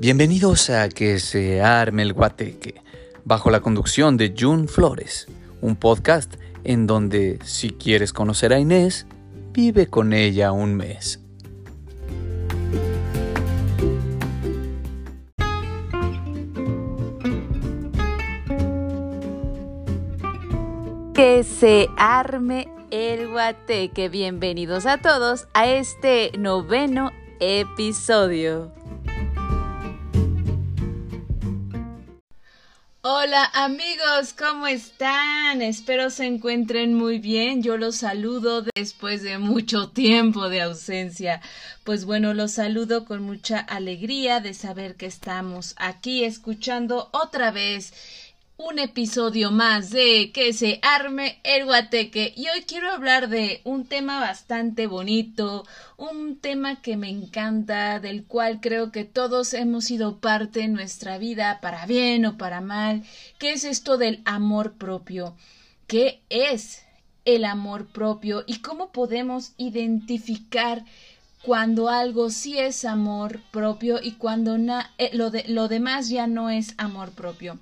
Bienvenidos a Que se arme el guateque, bajo la conducción de June Flores, un podcast en donde si quieres conocer a Inés, vive con ella un mes. Que se arme el guateque. Bienvenidos a todos a este noveno episodio. Hola amigos, ¿cómo están? Espero se encuentren muy bien. Yo los saludo después de mucho tiempo de ausencia. Pues bueno, los saludo con mucha alegría de saber que estamos aquí escuchando otra vez un episodio más de Que se arme el guateque y hoy quiero hablar de un tema bastante bonito, un tema que me encanta, del cual creo que todos hemos sido parte en nuestra vida, para bien o para mal, que es esto del amor propio. ¿Qué es el amor propio y cómo podemos identificar cuando algo sí es amor propio y cuando eh, lo, de lo demás ya no es amor propio?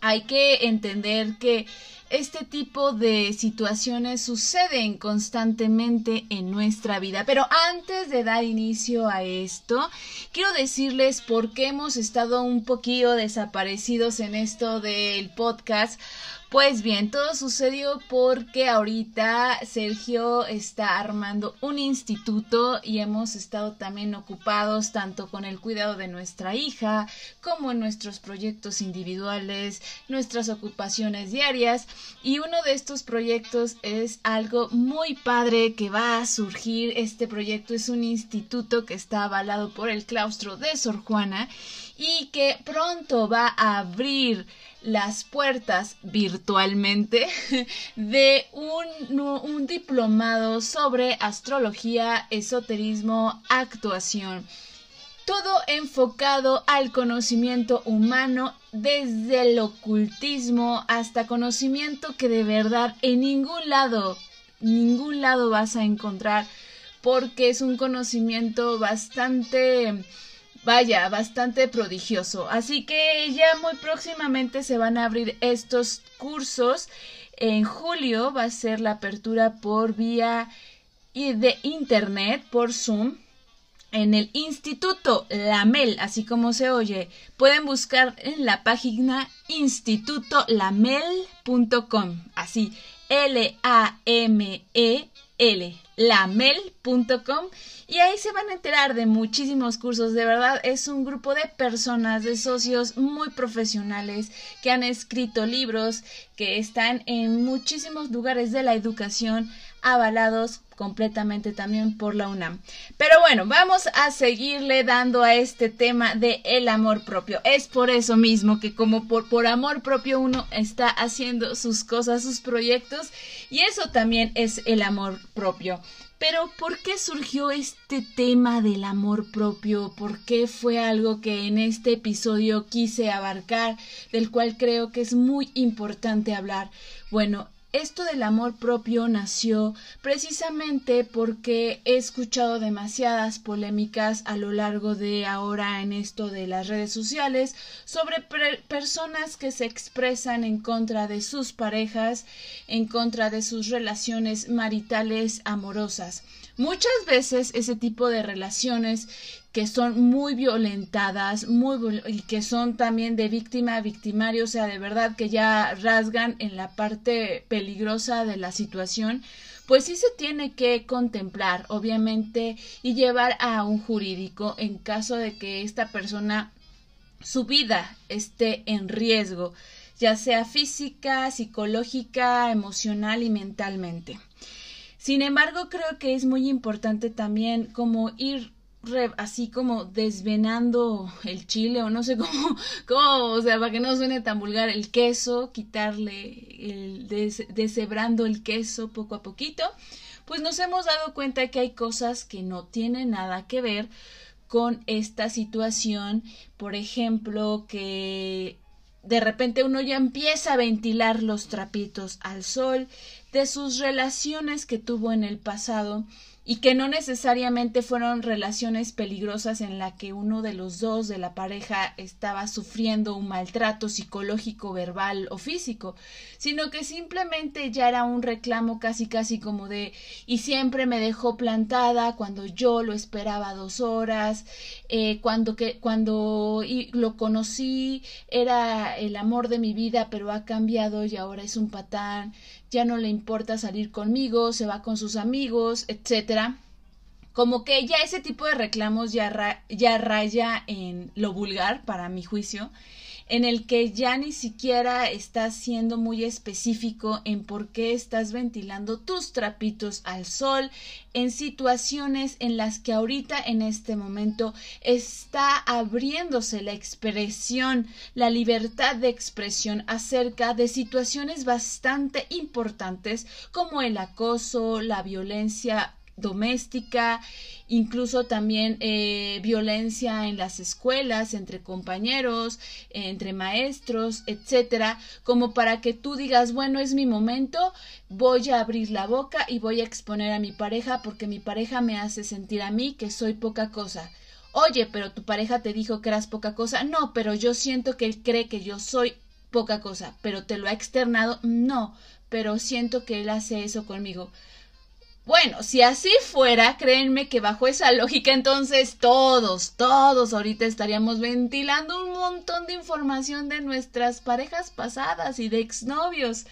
Hay que entender que este tipo de situaciones suceden constantemente en nuestra vida. Pero antes de dar inicio a esto, quiero decirles por qué hemos estado un poquito desaparecidos en esto del podcast pues bien, todo sucedió porque ahorita Sergio está armando un instituto y hemos estado también ocupados tanto con el cuidado de nuestra hija como en nuestros proyectos individuales, nuestras ocupaciones diarias y uno de estos proyectos es algo muy padre que va a surgir. Este proyecto es un instituto que está avalado por el claustro de Sor Juana y que pronto va a abrir las puertas virtualmente de un, un, diplomado sobre astrología, esoterismo, actuación. Todo enfocado al conocimiento humano desde el ocultismo hasta conocimiento que de verdad en ningún lado, ningún lado vas a encontrar porque es un conocimiento bastante vaya, bastante prodigioso. Así que ya muy próximamente se van a abrir estos cursos. En julio va a ser la apertura por vía de internet, por Zoom. En el Instituto Lamel, así como se oye, pueden buscar en la página institutolamel.com, así L-A-M-E-L, lamel.com y ahí se van a enterar de muchísimos cursos. De verdad, es un grupo de personas, de socios muy profesionales que han escrito libros, que están en muchísimos lugares de la educación avalados completamente también por la UNAM. Pero bueno, vamos a seguirle dando a este tema de el amor propio. Es por eso mismo que como por, por amor propio uno está haciendo sus cosas, sus proyectos y eso también es el amor propio. Pero ¿por qué surgió este tema del amor propio? ¿Por qué fue algo que en este episodio quise abarcar, del cual creo que es muy importante hablar? Bueno, esto del amor propio nació precisamente porque he escuchado demasiadas polémicas a lo largo de ahora en esto de las redes sociales sobre personas que se expresan en contra de sus parejas, en contra de sus relaciones maritales amorosas. Muchas veces ese tipo de relaciones que son muy violentadas, muy y que son también de víctima a victimario, o sea, de verdad que ya rasgan en la parte peligrosa de la situación, pues sí se tiene que contemplar, obviamente, y llevar a un jurídico en caso de que esta persona su vida esté en riesgo, ya sea física, psicológica, emocional y mentalmente. Sin embargo, creo que es muy importante también como ir así como desvenando el chile o no sé cómo, o sea, para que no suene tan vulgar, el queso, quitarle, deshebrando el queso poco a poquito, pues nos hemos dado cuenta que hay cosas que no tienen nada que ver con esta situación, por ejemplo, que de repente uno ya empieza a ventilar los trapitos al sol de sus relaciones que tuvo en el pasado y que no necesariamente fueron relaciones peligrosas en la que uno de los dos de la pareja estaba sufriendo un maltrato psicológico, verbal o físico, sino que simplemente ya era un reclamo casi casi como de y siempre me dejó plantada cuando yo lo esperaba dos horas, eh, cuando que cuando lo conocí era el amor de mi vida, pero ha cambiado y ahora es un patán, ya no le importa salir conmigo, se va con sus amigos, etcétera. Como que ya ese tipo de reclamos ya, ya raya en lo vulgar, para mi juicio, en el que ya ni siquiera estás siendo muy específico en por qué estás ventilando tus trapitos al sol en situaciones en las que ahorita en este momento está abriéndose la expresión, la libertad de expresión acerca de situaciones bastante importantes como el acoso, la violencia doméstica, incluso también eh, violencia en las escuelas, entre compañeros, entre maestros, etcétera, como para que tú digas, bueno, es mi momento, voy a abrir la boca y voy a exponer a mi pareja porque mi pareja me hace sentir a mí que soy poca cosa. Oye, pero tu pareja te dijo que eras poca cosa. No, pero yo siento que él cree que yo soy poca cosa, pero te lo ha externado. No, pero siento que él hace eso conmigo. Bueno, si así fuera, créanme que bajo esa lógica entonces todos, todos ahorita estaríamos ventilando un montón de información de nuestras parejas pasadas y de exnovios.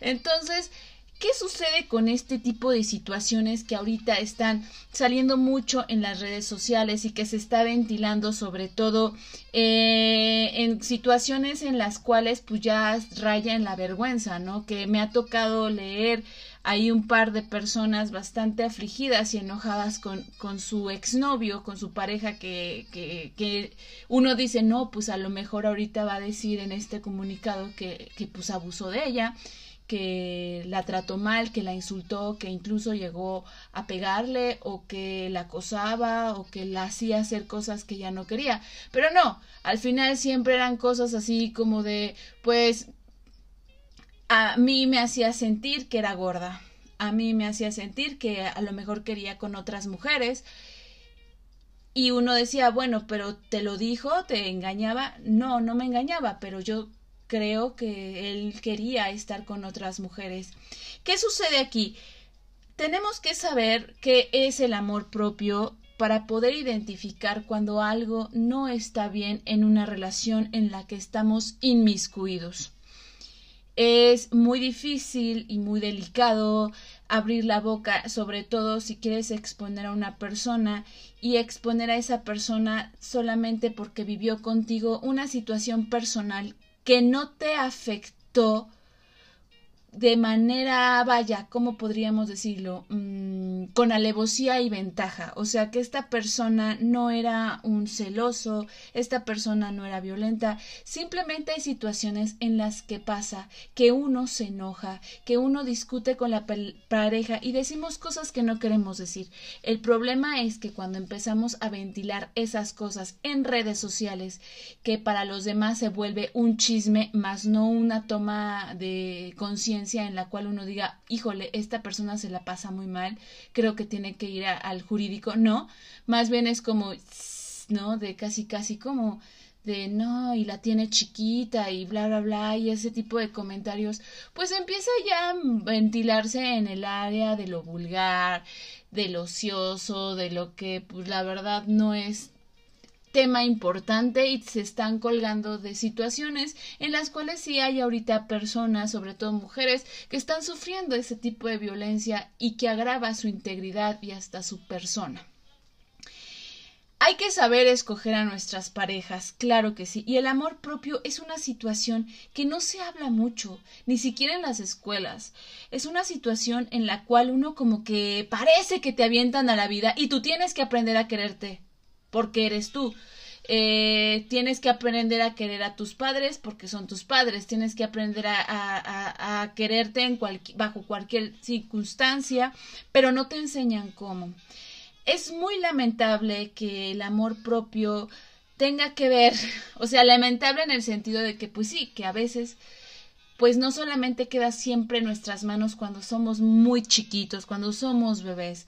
Entonces, ¿qué sucede con este tipo de situaciones que ahorita están saliendo mucho en las redes sociales y que se está ventilando sobre todo eh, en situaciones en las cuales pues ya raya en la vergüenza, ¿no? Que me ha tocado leer hay un par de personas bastante afligidas y enojadas con, con su exnovio, con su pareja, que, que, que, uno dice, no, pues a lo mejor ahorita va a decir en este comunicado que, que pues abusó de ella, que la trató mal, que la insultó, que incluso llegó a pegarle o que la acosaba o que la hacía hacer cosas que ya no quería. Pero no, al final siempre eran cosas así como de, pues a mí me hacía sentir que era gorda. A mí me hacía sentir que a lo mejor quería con otras mujeres. Y uno decía, bueno, pero te lo dijo, te engañaba. No, no me engañaba, pero yo creo que él quería estar con otras mujeres. ¿Qué sucede aquí? Tenemos que saber qué es el amor propio para poder identificar cuando algo no está bien en una relación en la que estamos inmiscuidos es muy difícil y muy delicado abrir la boca, sobre todo si quieres exponer a una persona y exponer a esa persona solamente porque vivió contigo una situación personal que no te afectó de manera, vaya, ¿cómo podríamos decirlo? Mm, con alevosía y ventaja. O sea, que esta persona no era un celoso, esta persona no era violenta. Simplemente hay situaciones en las que pasa que uno se enoja, que uno discute con la pareja y decimos cosas que no queremos decir. El problema es que cuando empezamos a ventilar esas cosas en redes sociales, que para los demás se vuelve un chisme, más no una toma de conciencia, en la cual uno diga, híjole, esta persona se la pasa muy mal, creo que tiene que ir al jurídico. No, más bien es como, ¿no? De casi, casi como de no, y la tiene chiquita y bla, bla, bla, y ese tipo de comentarios, pues empieza ya a ventilarse en el área de lo vulgar, de lo ocioso, de lo que, pues la verdad no es tema importante y se están colgando de situaciones en las cuales sí hay ahorita personas, sobre todo mujeres, que están sufriendo ese tipo de violencia y que agrava su integridad y hasta su persona. Hay que saber escoger a nuestras parejas, claro que sí, y el amor propio es una situación que no se habla mucho, ni siquiera en las escuelas. Es una situación en la cual uno como que parece que te avientan a la vida y tú tienes que aprender a quererte porque eres tú. Eh, tienes que aprender a querer a tus padres porque son tus padres, tienes que aprender a, quererte en bajo cualquier circunstancia, pero no te enseñan cómo. Es muy lamentable que el amor propio tenga que ver, o sea, lamentable en el sentido de que, pues sí, que a veces, pues no solamente queda siempre en nuestras manos cuando somos muy chiquitos, cuando somos bebés,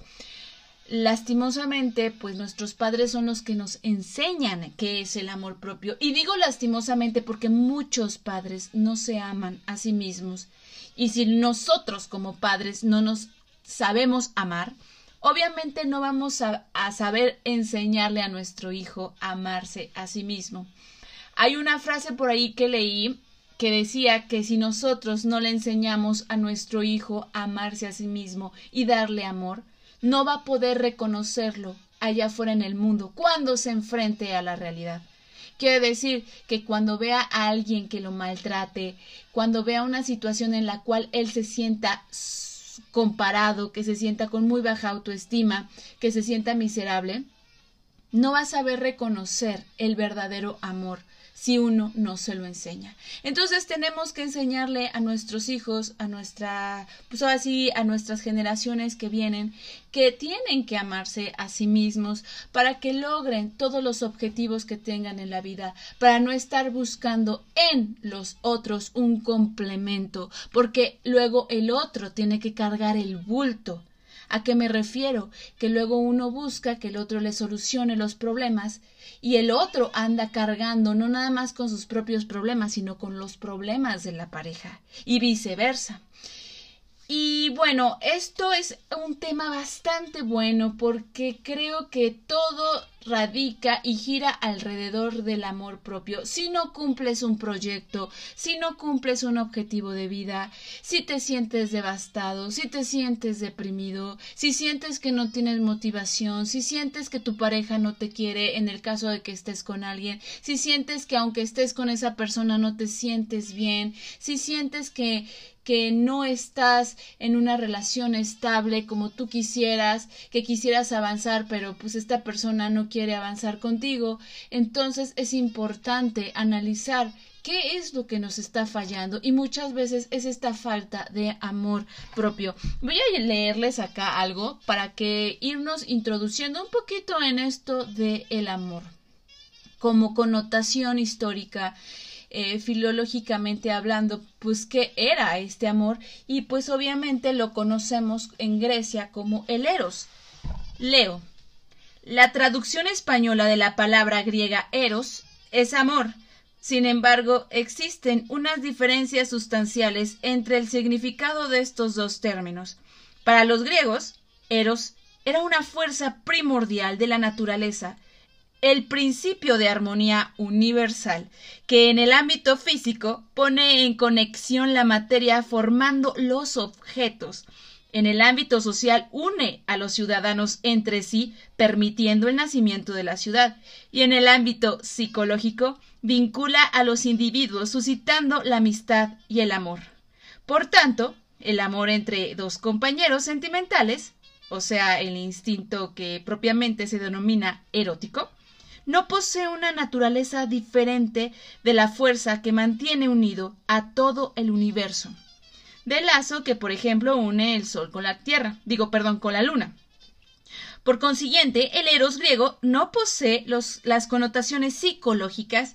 lastimosamente, pues nuestros padres son los que nos enseñan qué es el amor propio. Y digo lastimosamente porque muchos padres no se aman a sí mismos. Y si nosotros como padres no nos sabemos amar, obviamente no vamos a, saber enseñarle a nuestro hijo a amarse a sí mismo. Hay una frase por ahí que leí que decía que si nosotros no le enseñamos a nuestro hijo a amarse a sí mismo y darle amor, no va a poder reconocerlo allá afuera en el mundo cuando se enfrente a la realidad. Quiere decir que cuando vea a alguien que lo maltrate, cuando vea una situación en la cual él se sienta comparado, que se sienta con muy baja autoestima, que se sienta miserable, no va a saber reconocer el verdadero amor si uno no se lo enseña. Entonces tenemos que enseñarle a nuestros hijos, a nuestra, pues así, a nuestras generaciones que vienen, que tienen que amarse a sí mismos para que logren todos los objetivos que tengan en la vida, para no estar buscando en los otros un complemento, porque luego el otro tiene que cargar el bulto ¿A qué me refiero? Que luego uno busca que el otro le solucione los problemas y el otro anda cargando no nada más con sus propios problemas, sino con los problemas de la pareja y viceversa. Y bueno, esto es un tema bastante bueno porque creo que todo radica y gira alrededor del amor propio. Si no cumples un proyecto, si no cumples un objetivo de vida, si te sientes devastado, si te sientes deprimido, si sientes que no tienes motivación, si sientes que tu pareja no te quiere en el caso de que estés con alguien, si sientes que aunque estés con esa persona no te sientes bien, si sientes que que no estás en una relación estable como tú quisieras, que quisieras avanzar, pero pues esta persona no quiere avanzar contigo, entonces es importante analizar qué es lo que nos está fallando y muchas veces es esta falta de amor propio. Voy a leerles acá algo para que irnos introduciendo un poquito en esto de el amor como connotación histórica eh, filológicamente hablando, pues qué era este amor y pues obviamente lo conocemos en Grecia como el eros. Leo. La traducción española de la palabra griega eros es amor. Sin embargo, existen unas diferencias sustanciales entre el significado de estos dos términos. Para los griegos, eros era una fuerza primordial de la naturaleza el principio de armonía universal, que en el ámbito físico pone en conexión la materia formando los objetos. En el ámbito social une a los ciudadanos entre sí, permitiendo el nacimiento de la ciudad, y en el ámbito psicológico vincula a los individuos, suscitando la amistad y el amor. Por tanto, el amor entre dos compañeros sentimentales, o sea, el instinto que propiamente se denomina erótico, no posee una naturaleza diferente de la fuerza que mantiene unido a todo el universo. Del lazo que, por ejemplo, une el Sol con la Tierra, digo, perdón, con la Luna. Por consiguiente, el eros griego no posee las connotaciones psicológicas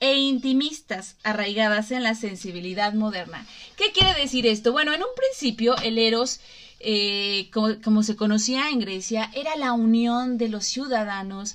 e intimistas arraigadas en la sensibilidad moderna. ¿Qué quiere decir esto? Bueno, en un principio el eros eh, como, se conocía en Grecia, era la unión de los ciudadanos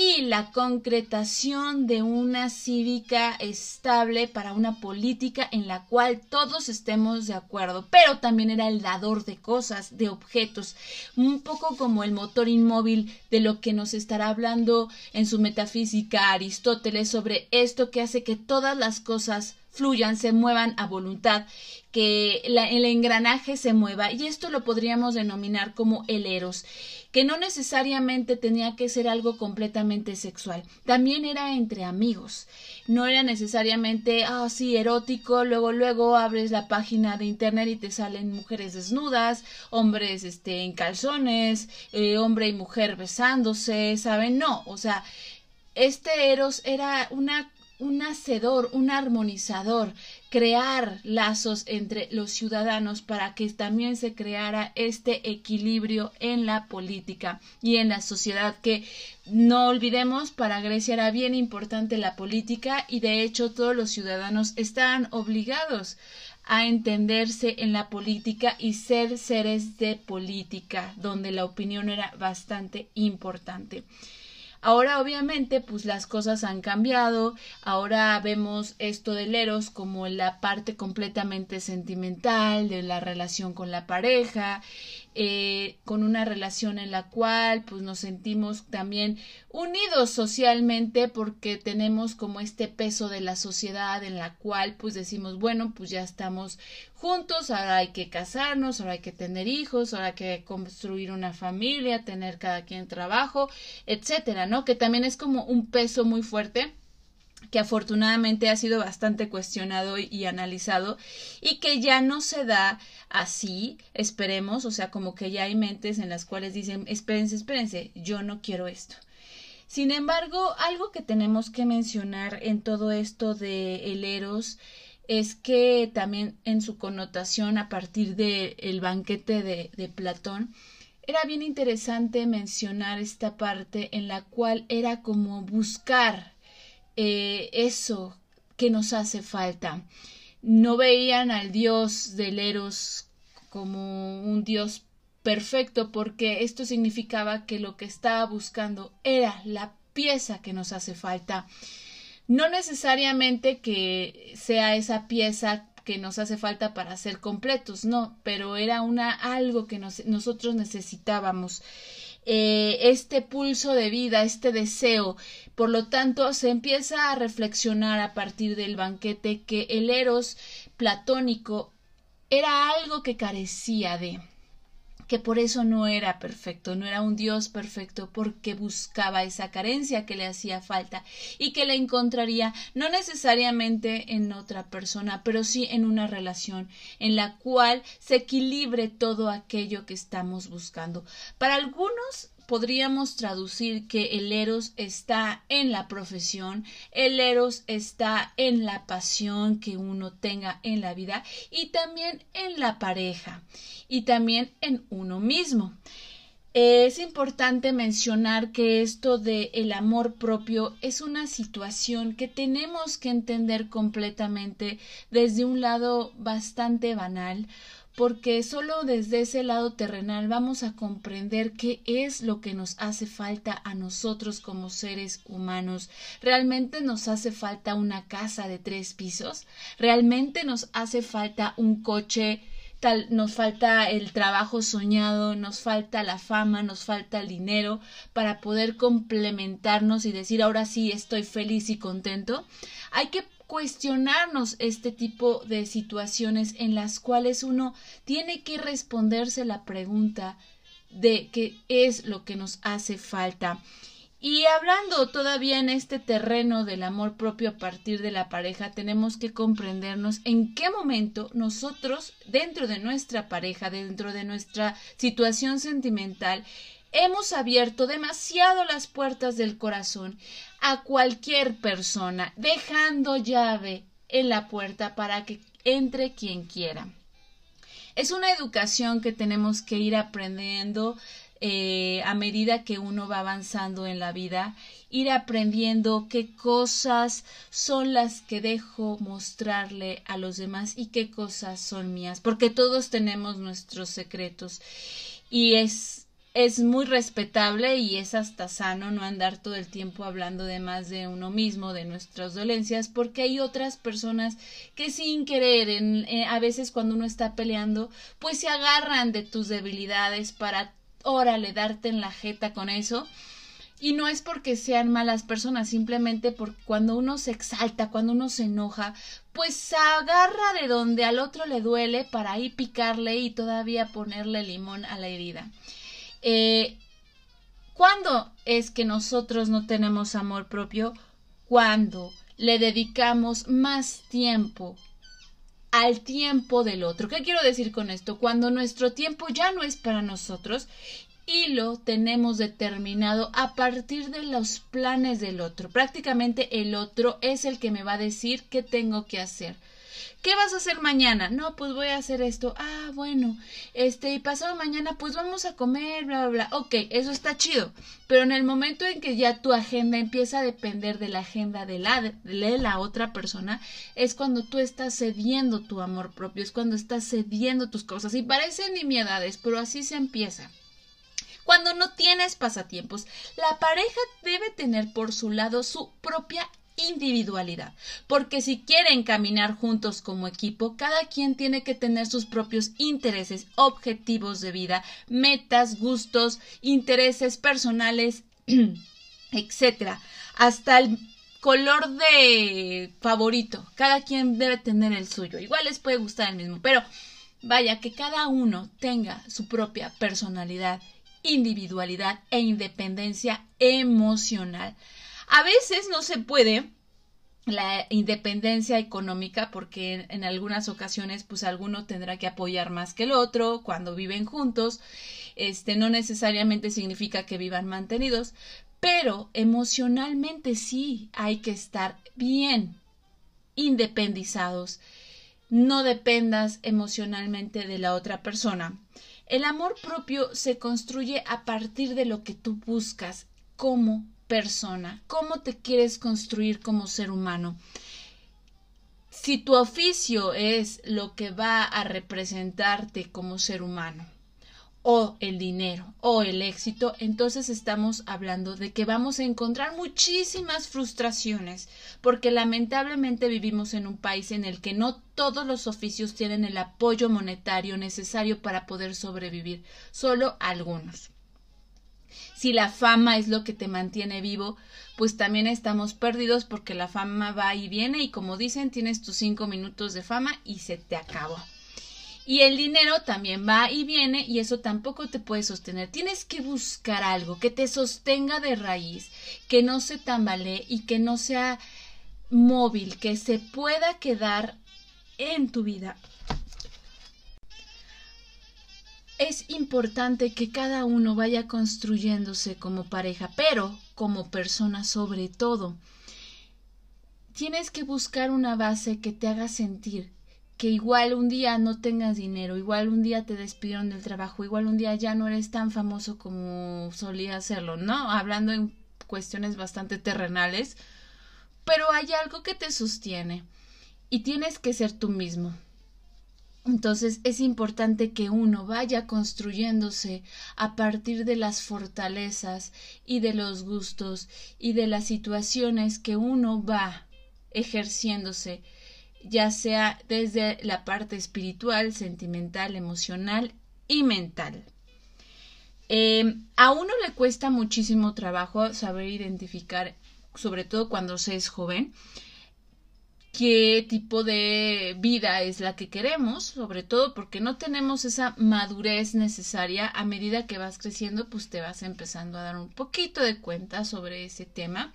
y la concretación de una cívica estable para una política en la cual todos estemos de acuerdo, pero también era el dador de cosas, de objetos, un poco como el motor inmóvil de lo que nos estará hablando en su metafísica Aristóteles sobre esto que hace que todas las cosas fluyan, se muevan a voluntad, que el engranaje se mueva y esto lo podríamos denominar como el eros que no necesariamente tenía que ser algo completamente sexual, también era entre amigos, no era necesariamente, ah, sí, erótico, luego, luego abres la página de internet y te salen mujeres desnudas, hombres, este, en calzones, eh, hombre y mujer besándose, ¿saben? No, o sea, este Eros era una un hacedor, un armonizador, crear lazos entre los ciudadanos para que también se creara este equilibrio en la política y en la sociedad que no olvidemos para Grecia era bien importante la política y de hecho todos los ciudadanos estaban obligados a entenderse en la política y ser seres de política, donde la opinión era bastante importante. Ahora obviamente pues las cosas han cambiado, ahora vemos esto del eros como la parte completamente sentimental de la relación con la pareja eh, con una relación en la cual pues nos sentimos también unidos socialmente porque tenemos como este peso de la sociedad en la cual pues decimos bueno pues ya estamos juntos ahora hay que casarnos ahora hay que tener hijos ahora hay que construir una familia tener cada quien trabajo etcétera no que también es como un peso muy fuerte que afortunadamente ha sido bastante cuestionado y analizado y que ya no se da así, esperemos, o sea, como que ya hay mentes en las cuales dicen, espérense, espérense, yo no quiero esto. Sin embargo, algo que tenemos que mencionar en todo esto de el Eros es que también en su connotación a partir del el banquete de, de Platón, era bien interesante mencionar esta parte en la cual era como buscar eh, eso que nos hace falta. No veían al dios del Eros como un dios perfecto porque esto significaba que lo que estaba buscando era la pieza que nos hace falta. No necesariamente que sea esa pieza que nos hace falta para ser completos, no, pero era una algo que nosotros necesitábamos. Eh, este pulso de vida, este deseo. Por lo tanto, se empieza a reflexionar a partir del banquete que el eros platónico era algo que carecía de que por eso no era perfecto, no era un Dios perfecto, porque buscaba esa carencia que le hacía falta y que la encontraría no necesariamente en otra persona, pero sí en una relación en la cual se equilibre todo aquello que estamos buscando. Para algunos podríamos traducir que el eros está en la profesión, el eros está en la pasión que uno tenga en la vida y también en la pareja y también en uno mismo. Es importante mencionar que esto de el amor propio es una situación que tenemos que entender completamente desde un lado bastante banal, porque solo desde ese lado terrenal vamos a comprender qué es lo que nos hace falta a nosotros como seres humanos. ¿Realmente nos hace falta una casa de tres pisos? ¿Realmente nos hace falta un coche? Tal, nos falta el trabajo soñado, nos falta la fama, nos falta el dinero para poder complementarnos y decir ahora sí estoy feliz y contento. Hay que cuestionarnos este tipo de situaciones en las cuales uno tiene que responderse la pregunta de qué es lo que nos hace falta. Y hablando todavía en este terreno del amor propio a partir de la pareja, tenemos que comprendernos en qué momento nosotros, dentro de nuestra pareja, dentro de nuestra situación sentimental, hemos abierto demasiado las puertas del corazón a cualquier persona, dejando llave en la puerta para que entre quien quiera. Es una educación que tenemos que ir aprendiendo eh, a medida que uno va avanzando en la vida, ir aprendiendo qué cosas son las que dejo mostrarle a los demás y qué cosas son mías, porque todos tenemos nuestros secretos y es es muy respetable y es hasta sano no andar todo el tiempo hablando de más de uno mismo, de nuestras dolencias, porque hay otras personas que sin querer, en, eh, a veces cuando uno está peleando, pues se agarran de tus debilidades para, órale, darte en la jeta con eso. Y no es porque sean malas personas, simplemente porque cuando uno se exalta, cuando uno se enoja, pues se agarra de donde al otro le duele para ahí picarle y todavía ponerle limón a la herida. Eh, ¿Cuándo es que nosotros no tenemos amor propio? Cuando le dedicamos más tiempo al tiempo del otro. ¿Qué quiero decir con esto? Cuando nuestro tiempo ya no es para nosotros y lo tenemos determinado a partir de los planes del otro. Prácticamente el otro es el que me va a decir qué tengo que hacer. ¿Qué vas a hacer mañana? No, pues voy a hacer esto. Ah, bueno. Este, y pasado mañana, pues vamos a comer, bla, bla, bla. Ok, eso está chido. Pero en el momento en que ya tu agenda empieza a depender de la agenda de la, de la otra persona, es cuando tú estás cediendo tu amor propio, es cuando estás cediendo tus cosas. Y parecen nimiedades, pero así se empieza. Cuando no tienes pasatiempos, la pareja debe tener por su lado su propia individualidad, porque si quieren caminar juntos como equipo, cada quien tiene que tener sus propios intereses, objetivos de vida, metas, gustos, intereses personales, etcétera, hasta el color de favorito. Cada quien debe tener el suyo. Igual les puede gustar el mismo, pero vaya que cada uno tenga su propia personalidad individualidad e independencia emocional. A veces no se puede la independencia económica porque en, algunas ocasiones pues alguno tendrá que apoyar más que el otro cuando viven juntos. Este no necesariamente significa que vivan mantenidos pero emocionalmente sí hay que estar bien independizados. No dependas emocionalmente de la otra persona. El amor propio se construye a partir de lo que tú buscas como persona, cómo te quieres construir como ser humano. Si tu oficio es lo que va a representarte como ser humano, o el dinero o el éxito, entonces estamos hablando de que vamos a encontrar muchísimas frustraciones, porque lamentablemente vivimos en un país en el que no todos los oficios tienen el apoyo monetario necesario para poder sobrevivir, solo algunos. Si la fama es lo que te mantiene vivo, pues también estamos perdidos porque la fama va y viene y como dicen, tienes tus cinco minutos de fama y se te acabó. Y el dinero también va y viene y eso tampoco te puede sostener. Tienes que buscar algo que te sostenga de raíz, que no se tambalee y que no sea móvil, que se pueda quedar en tu vida. Es importante que cada uno vaya construyéndose como pareja, pero como persona sobre todo. Tienes que buscar una base que te haga sentir que igual un día no tengas dinero, igual un día te despidieron del trabajo, igual un día ya no eres tan famoso como solía hacerlo, ¿no? Hablando en cuestiones bastante terrenales, pero hay algo que te sostiene y tienes que ser tú mismo. Entonces es importante que uno vaya construyéndose a partir de las fortalezas y de los gustos y de las situaciones que uno va ejerciéndose ya sea desde la parte espiritual, sentimental, emocional y mental. Eh, a uno le cuesta muchísimo trabajo saber identificar, sobre todo cuando se es joven, qué tipo de vida es la que queremos, sobre todo porque no tenemos esa madurez necesaria. A medida que vas creciendo, pues te vas empezando a dar un poquito de cuenta sobre ese tema.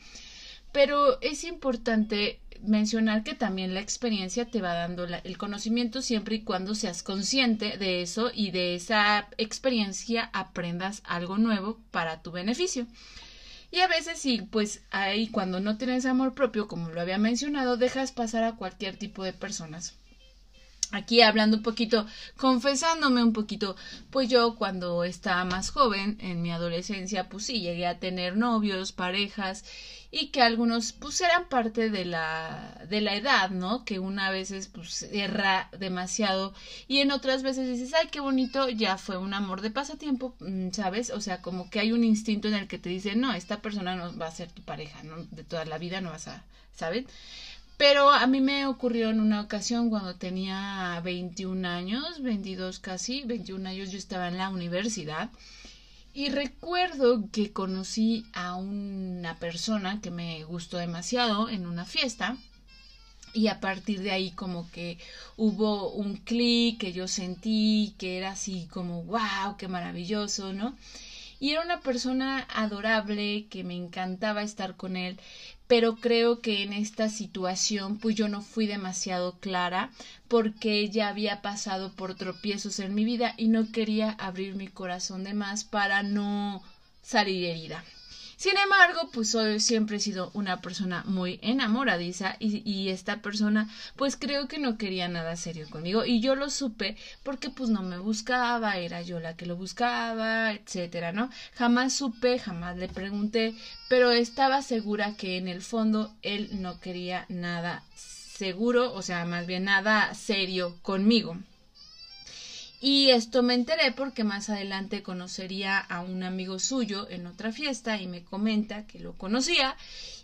Pero es importante mencionar que también la experiencia te va dando el conocimiento siempre y cuando seas consciente de eso y de esa experiencia aprendas algo nuevo para tu beneficio. Y a veces sí, pues ahí cuando no tienes amor propio, como lo había mencionado, dejas pasar a cualquier tipo de personas. Aquí hablando un poquito, confesándome un poquito, pues yo cuando estaba más joven, en mi adolescencia, pues sí, llegué a tener novios, parejas, y que algunos pues eran parte de la de la edad, ¿no? Que una veces pues erra demasiado y en otras veces dices, "Ay, qué bonito, ya fue un amor de pasatiempo", mm, ¿sabes? O sea, como que hay un instinto en el que te dice, "No, esta persona no va a ser tu pareja, ¿no? De toda la vida no vas a, ¿sabes? Pero a mí me ocurrió en una ocasión cuando tenía 21 años, 22 casi, 21 años yo estaba en la universidad y recuerdo que conocí a una persona que me gustó demasiado en una fiesta y a partir de ahí como que hubo un clic que yo sentí que era así como wow, qué maravilloso, ¿no? Y era una persona adorable que me encantaba estar con él, pero creo que en esta situación pues yo no fui demasiado clara porque ella había pasado por tropiezos en mi vida y no quería abrir mi corazón de más para no salir herida. Sin embargo, pues soy, siempre he sido una persona muy enamoradiza y, y, esta persona pues creo que no quería nada serio conmigo y yo lo supe porque pues no me buscaba, era yo la que lo buscaba, etcétera, ¿no? Jamás supe, jamás le pregunté, pero estaba segura que en el fondo él no quería nada seguro, o sea, más bien nada serio conmigo. Y esto me enteré porque más adelante conocería a un amigo suyo en otra fiesta y me comenta que lo conocía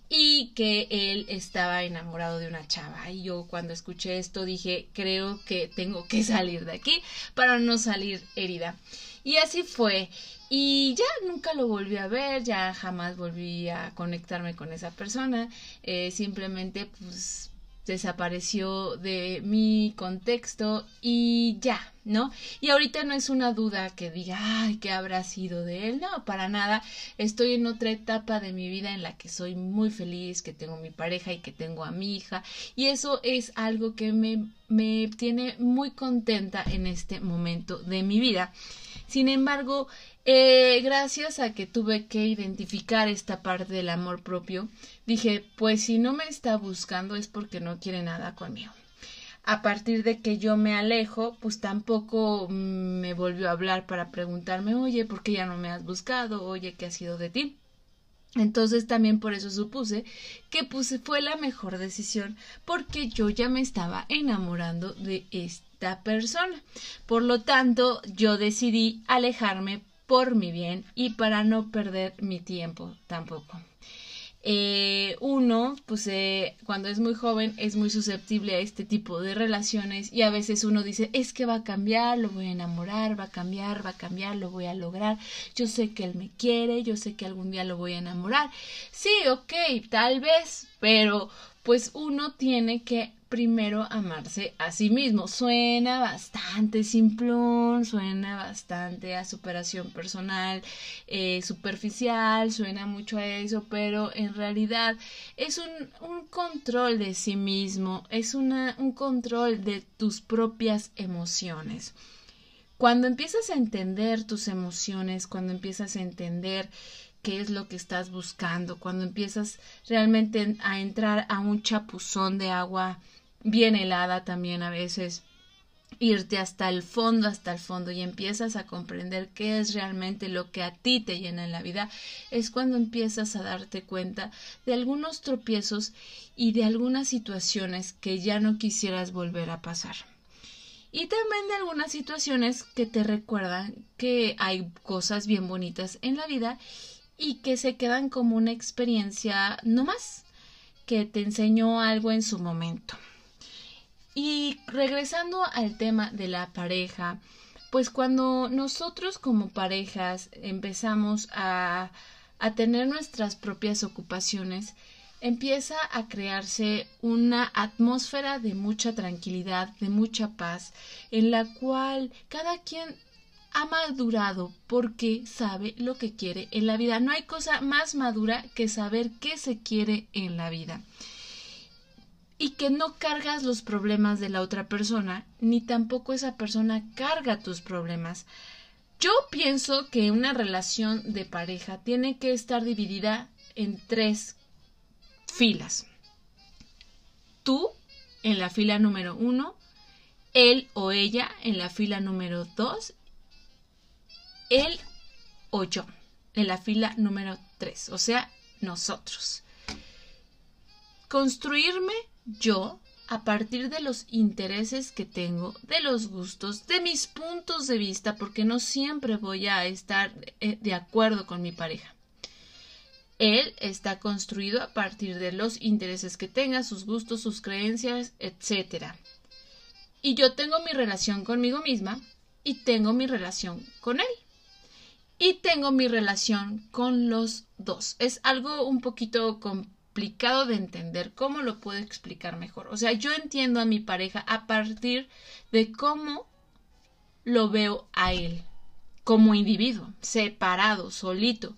y que él estaba enamorado de una chava. Y yo cuando escuché esto dije, creo que tengo que salir de aquí para no salir herida. Y así fue. Y ya nunca lo volví a ver, ya jamás volví a conectarme con esa persona. Eh, simplemente pues desapareció de mi contexto y ya, ¿no? Y ahorita no es una duda que diga, ay, ¿qué habrá sido de él? No, para nada. Estoy en otra etapa de mi vida en la que soy muy feliz, que tengo mi pareja y que tengo a mi hija. Y eso es algo que me, me tiene muy contenta en este momento de mi vida. Sin embargo, eh, gracias a que tuve que identificar esta parte del amor propio, dije, pues si no me está buscando es porque no quiere nada conmigo. A partir de que yo me alejo, pues tampoco me volvió a hablar para preguntarme, oye, ¿por qué ya no me has buscado? Oye, ¿qué ha sido de ti? Entonces también por eso supuse que pues fue la mejor decisión porque yo ya me estaba enamorando de esta persona. Por lo tanto, yo decidí alejarme por mi bien y para no perder mi tiempo tampoco. Eh, uno, pues eh, cuando es muy joven es muy susceptible a este tipo de relaciones y a veces uno dice, es que va a cambiar, lo voy a enamorar, va a cambiar, va a cambiar, lo voy a lograr, yo sé que él me quiere, yo sé que algún día lo voy a enamorar. Sí, ok, tal vez, pero pues uno tiene que primero amarse a sí mismo. Suena bastante simplón, suena bastante a superación personal, eh, superficial, suena mucho a eso, pero en realidad es un, un control de sí mismo, es una, un control de tus propias emociones. Cuando empiezas a entender tus emociones, cuando empiezas a entender qué es lo que estás buscando, cuando empiezas realmente a entrar a un chapuzón de agua bien helada también a veces, irte hasta el fondo, hasta el fondo y empiezas a comprender qué es realmente lo que a ti te llena en la vida, es cuando empiezas a darte cuenta de algunos tropiezos y de algunas situaciones que ya no quisieras volver a pasar. Y también de algunas situaciones que te recuerdan que hay cosas bien bonitas en la vida y que se quedan como una experiencia no más, que te enseñó algo en su momento. Y regresando al tema de la pareja, pues cuando nosotros como parejas empezamos a, a tener nuestras propias ocupaciones, empieza a crearse una atmósfera de mucha tranquilidad, de mucha paz, en la cual cada quien ha madurado porque sabe lo que quiere en la vida. No hay cosa más madura que saber qué se quiere en la vida. Y que no cargas los problemas de la otra persona, ni tampoco esa persona carga tus problemas. Yo pienso que una relación de pareja tiene que estar dividida en tres filas. Tú en la fila número uno, él o ella en la fila número dos él o yo en la fila número 3, o sea, nosotros. Construirme yo a partir de los intereses que tengo, de los gustos, de mis puntos de vista, porque no siempre voy a estar eh, de acuerdo con mi pareja. Él está construido a partir de los intereses que tenga, sus gustos, sus creencias, etc. Y yo tengo mi relación conmigo misma y tengo mi relación con él y tengo mi relación con los dos. Es algo un poquito complicado de entender. ¿Cómo lo puedo explicar mejor? O sea, yo entiendo a mi pareja a partir de cómo lo veo a él como individuo, separado, solito,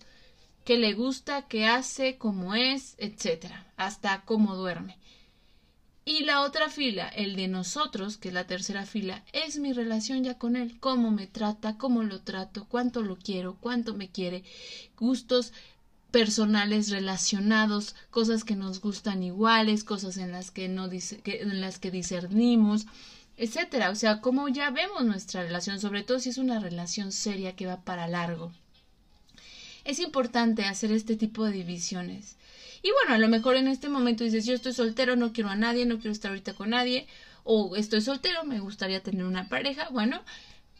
que le gusta, que hace, cómo es, etcétera, hasta cómo duerme. Y la otra fila, el de nosotros, que es la tercera fila, es mi relación ya con él, cómo me trata, cómo lo trato, cuánto lo quiero, cuánto me quiere, gustos, personales relacionados, cosas que nos gustan iguales, cosas en las que no en las que discernimos, etcétera. O sea, como ya vemos nuestra relación, sobre todo si es una relación seria que va para largo. Es importante hacer este tipo de divisiones. Y bueno, a lo mejor en este momento dices, yo estoy soltero, no quiero a nadie, no quiero estar ahorita con nadie, o estoy soltero, me gustaría tener una pareja. Bueno,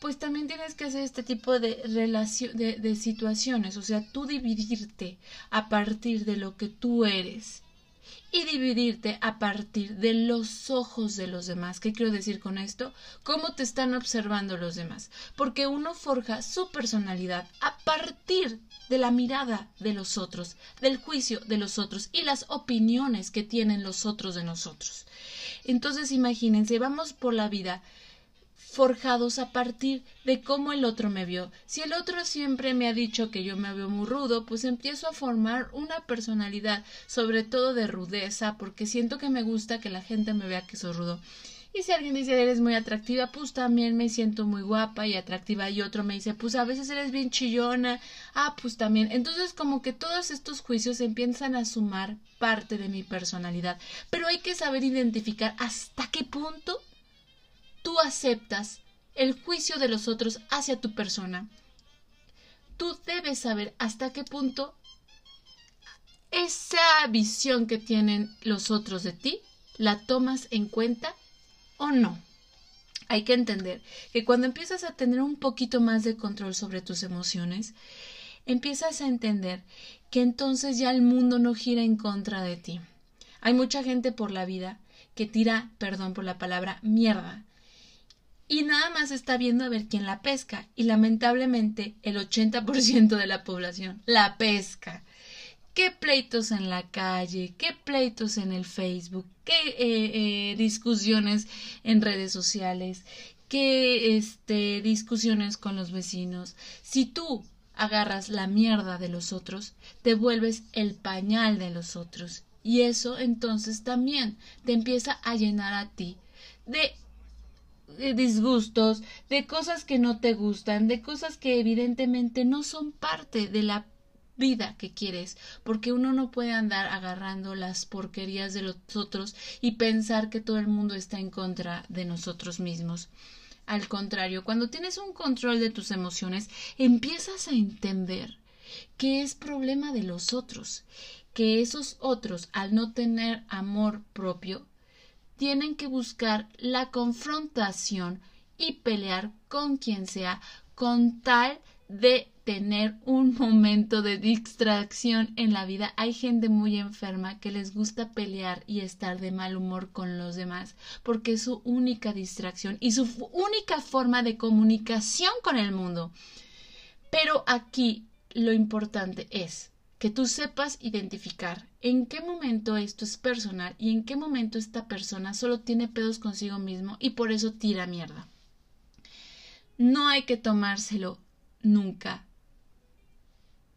pues también tienes que hacer este tipo de relación, de, situaciones, o sea, tú dividirte a partir de lo que tú eres y dividirte a partir de los ojos de los demás. ¿Qué quiero decir con esto? ¿Cómo te están observando los demás? Porque uno forja su personalidad a partir de la mirada de los otros, del juicio de los otros y las opiniones que tienen los otros de nosotros. Entonces imagínense, vamos por la vida forjados a partir de cómo el otro me vio. Si el otro siempre me ha dicho que yo me veo muy rudo, pues empiezo a formar una personalidad, sobre todo de rudeza, porque siento que me gusta que la gente me vea que soy rudo. Y si alguien dice eres muy atractiva, pues también me siento muy guapa y atractiva. Y otro me dice, pues a veces eres bien chillona. Ah, pues también. Entonces como que todos estos juicios empiezan a sumar parte de mi personalidad. Pero hay que saber identificar hasta qué punto tú aceptas el juicio de los otros hacia tu persona, tú debes saber hasta qué punto esa visión que tienen los otros de ti la tomas en cuenta o no. Hay que entender que cuando empiezas a tener un poquito más de control sobre tus emociones, empiezas a entender que entonces ya el mundo no gira en contra de ti. Hay mucha gente por la vida que tira, perdón por la palabra, mierda y nada más está viendo a ver quién la pesca. Y lamentablemente el 80% de la población la pesca. ¿Qué pleitos en la calle? ¿Qué pleitos en el Facebook? ¿Qué eh, eh, discusiones en redes sociales? ¿Qué este, discusiones con los vecinos? Si tú agarras la mierda de los otros, te vuelves el pañal de los otros. Y eso entonces también te empieza a llenar a ti de disgustos, de cosas que no te gustan, de cosas que evidentemente no son parte de la vida que quieres, porque uno no puede andar agarrando las porquerías de los otros y pensar que todo el mundo está en contra de nosotros mismos. Al contrario, cuando tienes un control de tus emociones, empiezas a entender que es problema de los otros, que esos otros, al no tener amor propio, tienen que buscar la confrontación y pelear con quien sea con tal de tener un momento de distracción en la vida. Hay gente muy enferma que les gusta pelear y estar de mal humor con los demás porque es su única distracción y su única forma de comunicación con el mundo. Pero aquí lo importante es que tú sepas identificar en qué momento esto es personal y en qué momento esta persona solo tiene pedos consigo mismo y por eso tira mierda. No hay que tomárselo nunca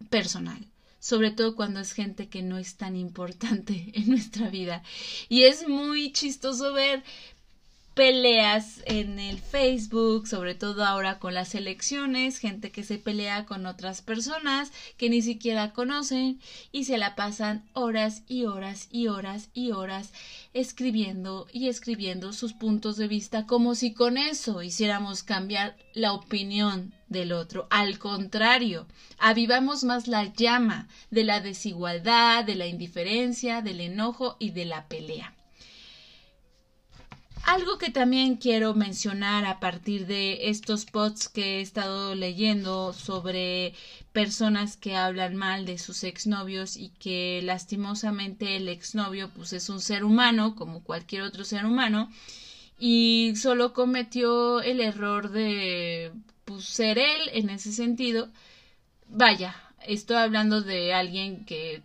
personal, sobre todo cuando es gente que no es tan importante en nuestra vida. Y es muy chistoso ver peleas en el Facebook, sobre todo ahora con las elecciones, gente que se pelea con otras personas que ni siquiera conocen y se la pasan horas y horas y horas y horas escribiendo y escribiendo sus puntos de vista como si con eso hiciéramos cambiar la opinión del otro. Al contrario, avivamos más la llama de la desigualdad, de la indiferencia, del enojo y de la pelea. Algo que también quiero mencionar a partir de estos posts que he estado leyendo sobre personas que hablan mal de sus exnovios y que lastimosamente el exnovio pues es un ser humano como cualquier otro ser humano y solo cometió el error de pues, ser él en ese sentido. Vaya, estoy hablando de alguien que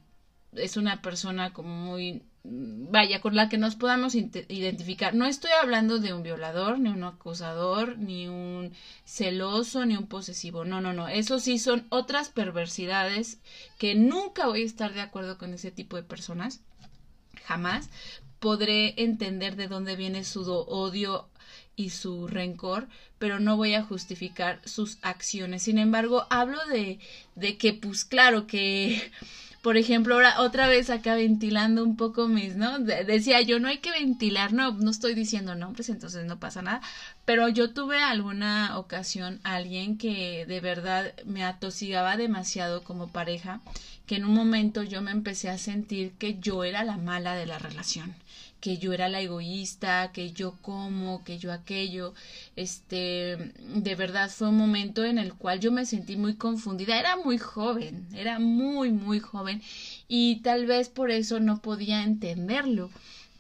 es una persona como muy vaya, con la que nos podamos identificar. No estoy hablando de un violador, ni un acusador, ni un celoso, ni un posesivo. No, no, no. Eso sí son otras perversidades que nunca voy a estar de acuerdo con ese tipo de personas. Jamás podré entender de dónde viene su odio y su rencor, pero no voy a justificar sus acciones. Sin embargo, hablo de, de que, pues claro, que por ejemplo, ahora otra vez acá ventilando un poco mis, ¿no? decía yo, no hay que ventilar, no, no estoy diciendo nombres, entonces no pasa nada, pero yo tuve alguna ocasión alguien que de verdad me atosigaba demasiado como pareja, que en un momento yo me empecé a sentir que yo era la mala de la relación que yo era la egoísta, que yo como, que yo aquello. Este, de verdad fue un momento en el cual yo me sentí muy confundida. Era muy joven, era muy, muy joven y tal vez por eso no podía entenderlo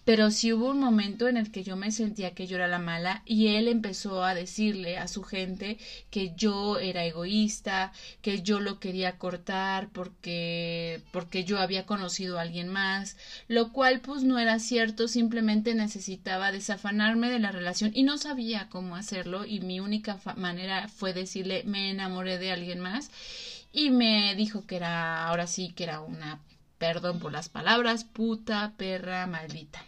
pero sí hubo un momento en el que yo me sentía que yo era la mala y él empezó a decirle a su gente que yo era egoísta, que yo lo quería cortar porque porque yo había conocido a alguien más, lo cual pues no era cierto, simplemente necesitaba desafanarme de la relación y no sabía cómo hacerlo y mi única manera fue decirle me enamoré de alguien más y me dijo que era ahora sí que era una perdón por las palabras, puta, perra, maldita.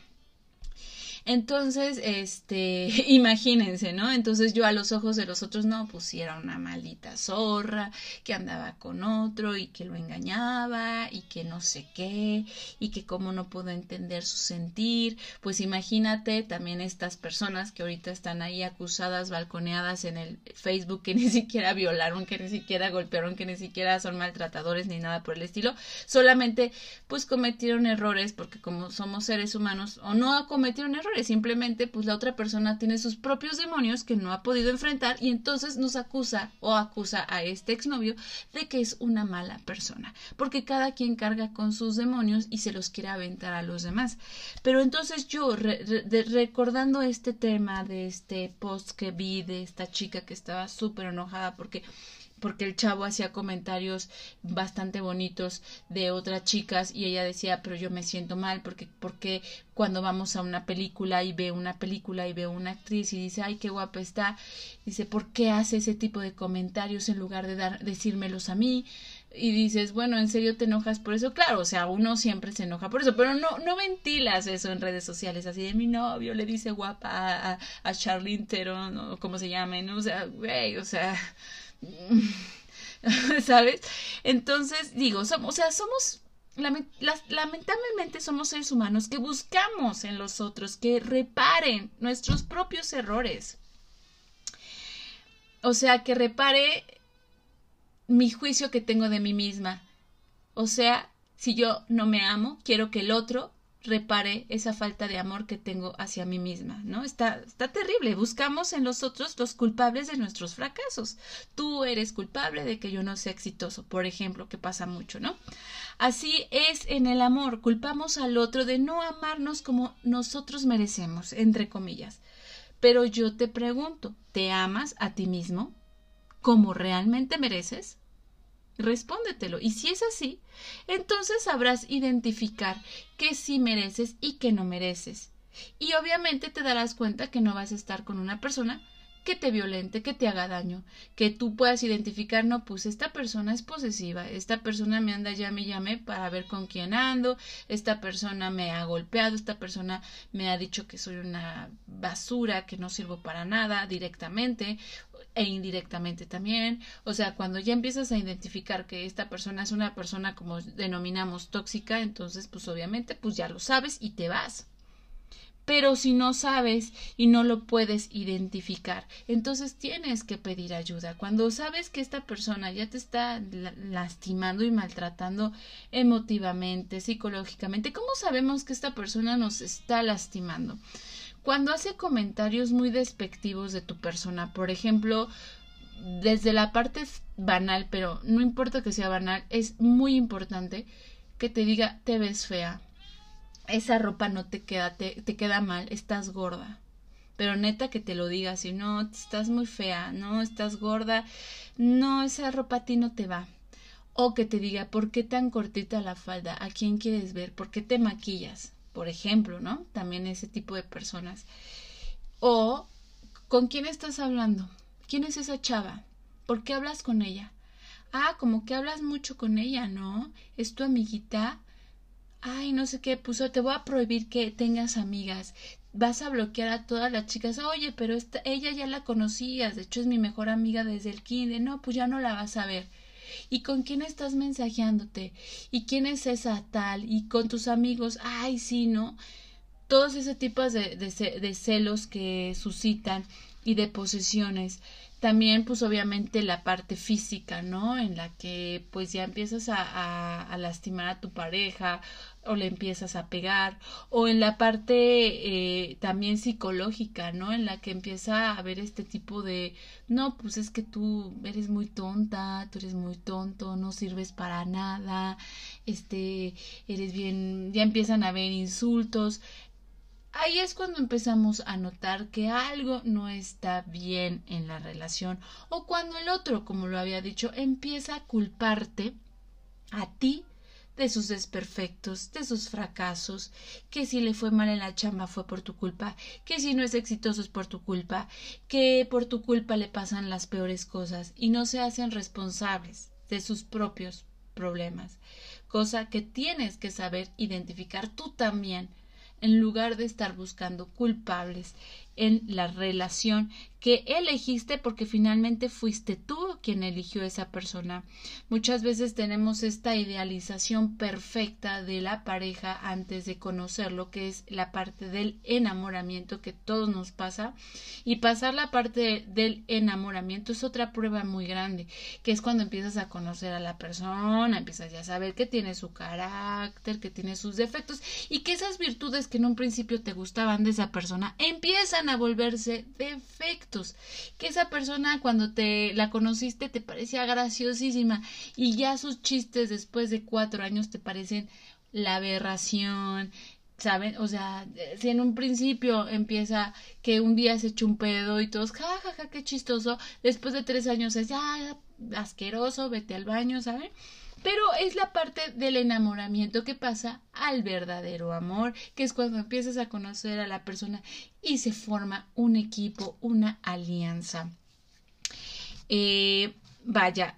Entonces, este, imagínense, ¿no? Entonces yo a los ojos de los otros, no, pues era una maldita zorra que andaba con otro y que lo engañaba y que no sé qué y que como no puedo entender su sentir, pues imagínate también estas personas que ahorita están ahí acusadas, balconeadas en el Facebook que ni siquiera violaron, que ni siquiera golpearon, que ni siquiera son maltratadores ni nada por el estilo, solamente pues cometieron errores porque como somos seres humanos o no cometieron errores, simplemente pues la otra persona tiene sus propios demonios que no ha podido enfrentar y entonces nos acusa o acusa a este exnovio de que es una mala persona, porque cada quien carga con sus demonios y se los quiere aventar a los demás. Pero entonces yo, recordando este tema de este post que vi de esta chica que estaba súper enojada porque porque el chavo hacía comentarios bastante bonitos de otras chicas y ella decía, pero yo me siento mal porque, porque cuando vamos a una película y ve una película y ve una actriz y dice, ay, qué guapa está, dice, ¿por qué hace ese tipo de comentarios en lugar de dar, decírmelos a mí? y dices, bueno, ¿en serio te enojas por eso? Claro, o sea, uno siempre se enoja por eso, pero no, no ventilas eso en redes sociales, así de mi novio le dice guapa a, a, Charlene Theron o como se ¿no? O sea, güey, o sea, ¿sabes? Entonces, digo, somos, o sea, somos, lamentablemente somos seres humanos que buscamos en los otros que reparen nuestros propios errores. O sea, que repare mi juicio que tengo de mí misma. O sea, si yo no me amo, quiero que el otro repare esa falta de amor que tengo hacia mí misma, ¿no? Está, está terrible. Buscamos en los otros los culpables de nuestros fracasos. Tú eres culpable de que yo no sea exitoso, por ejemplo, que pasa mucho, ¿no? Así es en el amor. Culpamos al otro de no amarnos como nosotros merecemos, entre comillas. Pero yo te pregunto, ¿te amas a ti mismo como realmente mereces? Respóndetelo. Y si es así, entonces sabrás identificar qué sí mereces y qué no mereces. Y obviamente te darás cuenta que no vas a estar con una persona que te violente, que te haga daño, que tú puedas identificar, no, pues esta persona es posesiva, esta persona me anda llame y llame para ver con quién ando, esta persona me ha golpeado, esta persona me ha dicho que soy una basura, que no sirvo para nada directamente e indirectamente también. O sea, cuando ya empiezas a identificar que esta persona es una persona como denominamos tóxica, entonces pues obviamente pues ya lo sabes y te vas. Pero si no sabes y no lo puedes identificar, entonces tienes que pedir ayuda. Cuando sabes que esta persona ya te está lastimando y maltratando emotivamente, psicológicamente, ¿cómo sabemos que esta persona nos está lastimando? Cuando hace comentarios muy despectivos de tu persona, por ejemplo, desde la parte banal, pero no importa que sea banal, es muy importante que te diga te ves fea, esa ropa no te queda, te, te queda mal, estás gorda. Pero neta que te lo diga si no, estás muy fea, no, estás gorda, no, esa ropa a ti no te va. O que te diga, ¿por qué tan cortita la falda? ¿A quién quieres ver? ¿Por qué te maquillas? Por ejemplo, ¿no? También ese tipo de personas. O, ¿con quién estás hablando? ¿Quién es esa chava? ¿Por qué hablas con ella? Ah, como que hablas mucho con ella, ¿no? ¿Es tu amiguita? ay, no sé qué puso, te voy a prohibir que tengas amigas, vas a bloquear a todas las chicas, oye, pero esta, ella ya la conocías, de hecho es mi mejor amiga desde el kinder, no, pues ya no la vas a ver. Y con quién estás mensajeándote y quién es esa tal y con tus amigos, ay, sí, ¿no? Todos esos tipos de, de celos que suscitan y de posesiones también, pues obviamente la parte física, ¿no? En la que pues ya empiezas a, a, lastimar a tu pareja o le empiezas a pegar, o en la parte eh, también psicológica, ¿no? En la que empieza a haber este tipo de, no, pues es que tú eres muy tonta, tú eres muy tonto, no sirves para nada, este, eres bien, ya empiezan a haber insultos, ahí es cuando empezamos a notar que algo no está bien en la relación o cuando el otro, como lo había dicho, empieza a culparte a ti de sus desperfectos, de sus fracasos, que si le fue mal en la chamba fue por tu culpa, que si no es exitoso es por tu culpa, que por tu culpa le pasan las peores cosas y no se hacen responsables de sus propios problemas, cosa que tienes que saber identificar tú también en lugar de estar buscando culpables en la relación que elegiste porque finalmente fuiste tú quien eligió esa persona. Muchas veces tenemos esta idealización perfecta de la pareja antes de conocerlo, que es la parte del enamoramiento que todos nos pasa. Y pasar la parte del enamoramiento es otra prueba muy grande, que es cuando empiezas a conocer a la persona, empiezas ya a saber que tiene su carácter, que tiene sus defectos y que esas virtudes que en un principio te gustaban de esa persona empiezan a volverse defectos. Que esa persona cuando te la conociste te parecía graciosísima y ya sus chistes después de cuatro años te parecen la aberración, ¿saben? O sea, si en un principio empieza que un día se echa un pedo y todos, ja, ja, ja, qué chistoso, después de tres años es ya asqueroso, vete al baño, ¿saben? Pero es la parte del enamoramiento que pasa al verdadero amor, que es cuando empiezas a conocer a la persona y se forma un equipo, una alianza. Eh, vaya,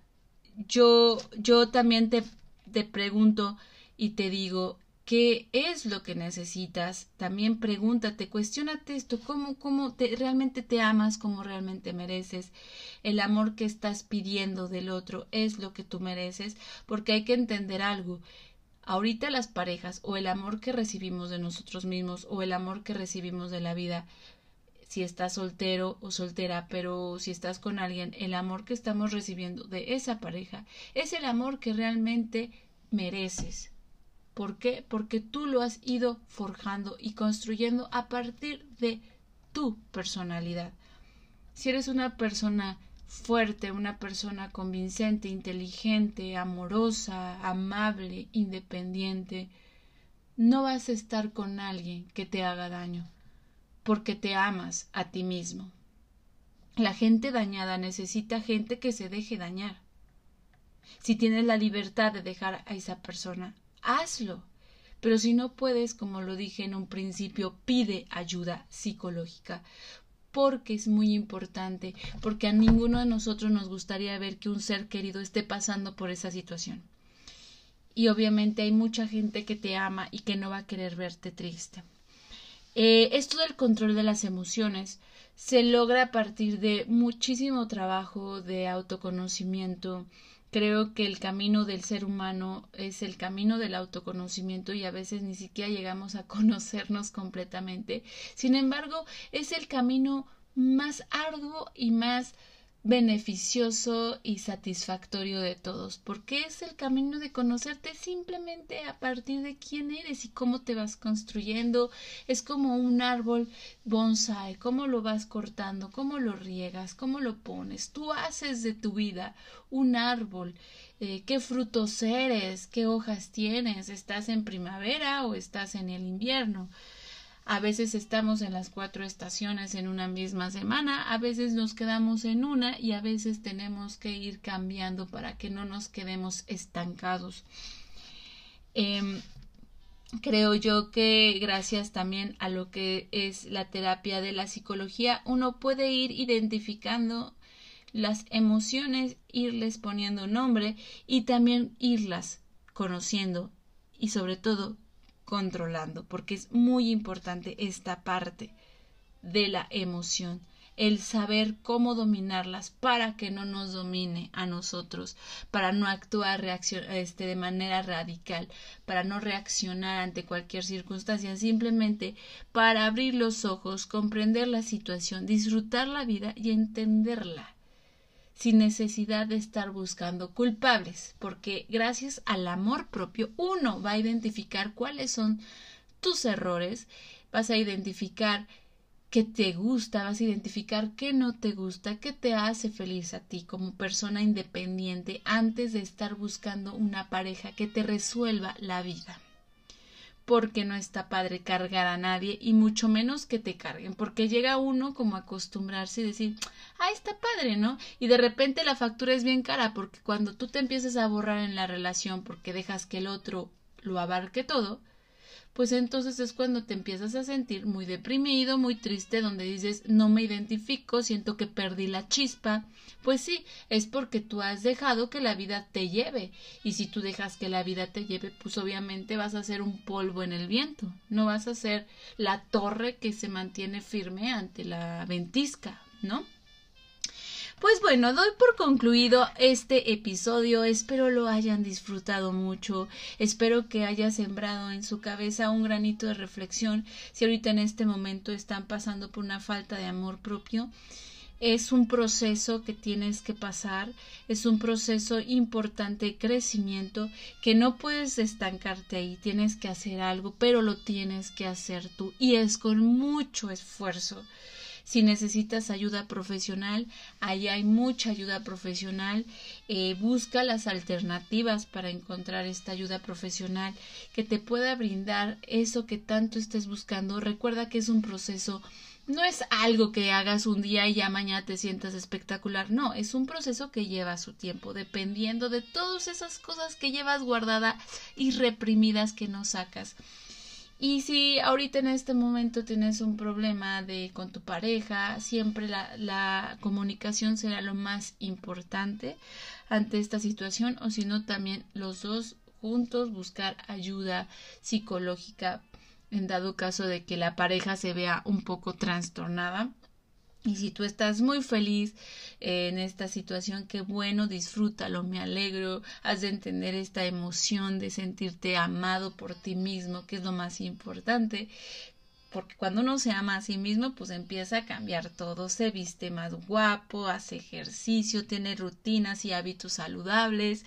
yo, yo también te, te pregunto y te digo, ¿Qué es lo que necesitas? También pregúntate, cuestionate esto, ¿cómo, cómo te, realmente te amas, cómo realmente mereces? El amor que estás pidiendo del otro es lo que tú mereces, porque hay que entender algo. Ahorita las parejas o el amor que recibimos de nosotros mismos o el amor que recibimos de la vida, si estás soltero o soltera, pero si estás con alguien, el amor que estamos recibiendo de esa pareja es el amor que realmente mereces ¿Por qué? Porque tú lo has ido forjando y construyendo a partir de tu personalidad. Si eres una persona fuerte, una persona convincente, inteligente, amorosa, amable, independiente, no vas a estar con alguien que te haga daño, porque te amas a ti mismo. La gente dañada necesita gente que se deje dañar. Si tienes la libertad de dejar a esa persona, hazlo. Pero si no puedes, como lo dije en un principio, pide ayuda psicológica, porque es muy importante, porque a ninguno de nosotros nos gustaría ver que un ser querido esté pasando por esa situación. Y obviamente hay mucha gente que te ama y que no va a querer verte triste. Eh, esto del control de las emociones se logra a partir de muchísimo trabajo de autoconocimiento, Creo que el camino del ser humano es el camino del autoconocimiento y a veces ni siquiera llegamos a conocernos completamente. Sin embargo, es el camino más arduo y más beneficioso y satisfactorio de todos, porque es el camino de conocerte simplemente a partir de quién eres y cómo te vas construyendo. Es como un árbol bonsai, cómo lo vas cortando, cómo lo riegas, cómo lo pones. Tú haces de tu vida un árbol. Eh, qué frutos eres, qué hojas tienes, estás en primavera o estás en el invierno. A veces estamos en las cuatro estaciones en una misma semana, a veces nos quedamos en una y a veces tenemos que ir cambiando para que no nos quedemos estancados. Em, creo yo que gracias también a lo que es la terapia de la psicología, uno puede ir identificando las emociones, irles poniendo nombre y también irlas conociendo y sobre todo controlando, porque es muy importante esta parte de la emoción. el saber cómo dominarlas para que no nos domine a nosotros, para no actuar este, de manera radical, para no reaccionar ante cualquier circunstancia, simplemente para abrir los ojos, comprender la situación, disfrutar la vida y entenderla sin necesidad de estar buscando culpables, porque gracias al amor propio uno va a identificar cuáles son tus errores, vas a identificar qué te gusta, vas a identificar qué no te gusta, qué te hace feliz a ti como persona independiente antes de estar buscando una pareja que te resuelva la vida porque no está padre cargar a nadie y mucho menos que te carguen, porque llega uno como a acostumbrarse y decir, ah, está padre, ¿no? Y de repente la factura es bien cara, porque cuando tú te empiezas a borrar en la relación porque dejas que el otro lo abarque todo, pues entonces es cuando te empiezas a sentir muy deprimido, muy triste, donde dices no me identifico, siento que perdí la chispa. Pues sí, es porque tú has dejado que la vida te lleve. Y si tú dejas que la vida te lleve, pues obviamente vas a ser un polvo en el viento, no vas a ser la torre que se mantiene firme ante la ventisca, ¿no? Pues bueno, doy por concluido este episodio. Espero lo hayan disfrutado mucho. Espero que haya sembrado en su cabeza un granito de reflexión. Si ahorita en este momento están pasando por una falta de amor propio, es un proceso que tienes que pasar, es un proceso importante de crecimiento que no puedes estancarte ahí, tienes que hacer algo, pero lo tienes que hacer tú y es con mucho esfuerzo. Si necesitas ayuda profesional, ahí hay mucha ayuda profesional. Eh, busca las alternativas para encontrar esta ayuda profesional que te pueda brindar eso que tanto estés buscando. Recuerda que es un proceso no es algo que hagas un día y ya mañana te sientas espectacular, no, es un proceso que lleva su tiempo, dependiendo de todas esas cosas que llevas guardadas y reprimidas que no sacas. Y si ahorita en este momento tienes un problema de con tu pareja, siempre la, la comunicación será lo más importante ante esta situación o si no también los dos juntos buscar ayuda psicológica en dado caso de que la pareja se vea un poco trastornada y si tú estás muy feliz en esta situación, qué bueno, disfrútalo, me alegro, has de entender esta emoción de sentirte amado por ti mismo, que es lo más importante, porque cuando uno se ama a sí mismo, pues empieza a cambiar todo, se viste más guapo, hace ejercicio, tiene rutinas y hábitos saludables,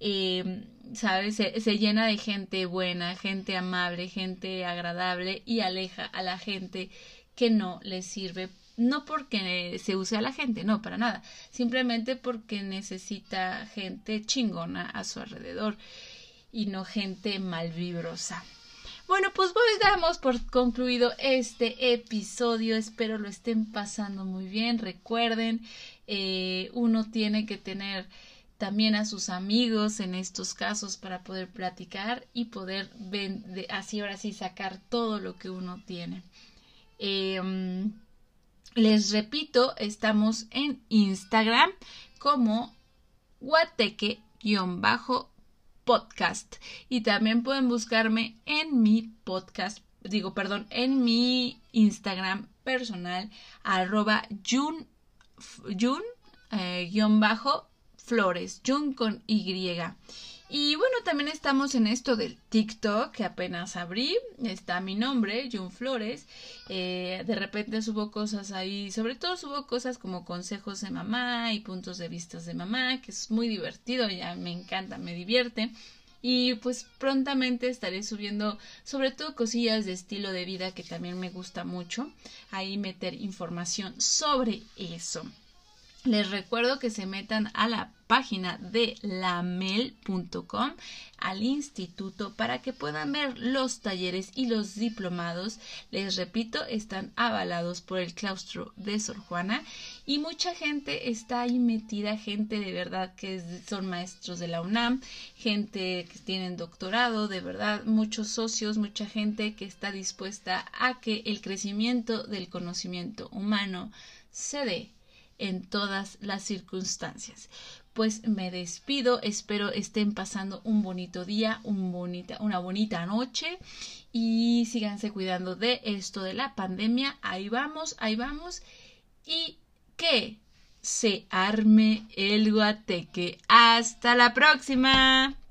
eh, ¿sabes? Se, llena de gente buena, gente amable, gente agradable y aleja a la gente que no le sirve no porque se use a la gente, no, para nada, simplemente porque necesita gente chingona a su alrededor y no gente malvibrosa. Bueno, pues voy damos por concluido este episodio. Espero lo estén pasando muy bien. Recuerden, eh, uno tiene que tener también a sus amigos en estos casos para poder platicar y poder así ahora sí sacar todo lo que uno tiene. Eh, les repito, estamos en Instagram como guateque-podcast y también pueden buscarme en mi podcast, digo, perdón, en mi Instagram personal arroba jun, eh, jun con Y. Y bueno, también estamos en esto del TikTok que apenas abrí. Está mi nombre, Jun Flores. Eh, de repente subo cosas ahí, sobre todo subo cosas como consejos de mamá y puntos de vista de mamá, que es muy divertido, ya me encanta, me divierte. Y pues prontamente estaré subiendo sobre todo cosillas de estilo de vida que también me gusta mucho. Ahí meter información sobre eso. Les recuerdo que se metan a la página de lamel.com al instituto para que puedan ver los talleres y los diplomados. Les repito, están avalados por el claustro de Sor Juana y mucha gente está ahí metida, gente de verdad que son maestros de la UNAM, gente que tienen doctorado, de verdad, muchos socios, mucha gente que está dispuesta a que el crecimiento del conocimiento humano se dé en todas las circunstancias. Pues me despido, espero estén pasando un bonito día, un bonita, una bonita noche y síganse cuidando de esto de la pandemia. Ahí vamos, ahí vamos y que se arme el guateque. Hasta la próxima.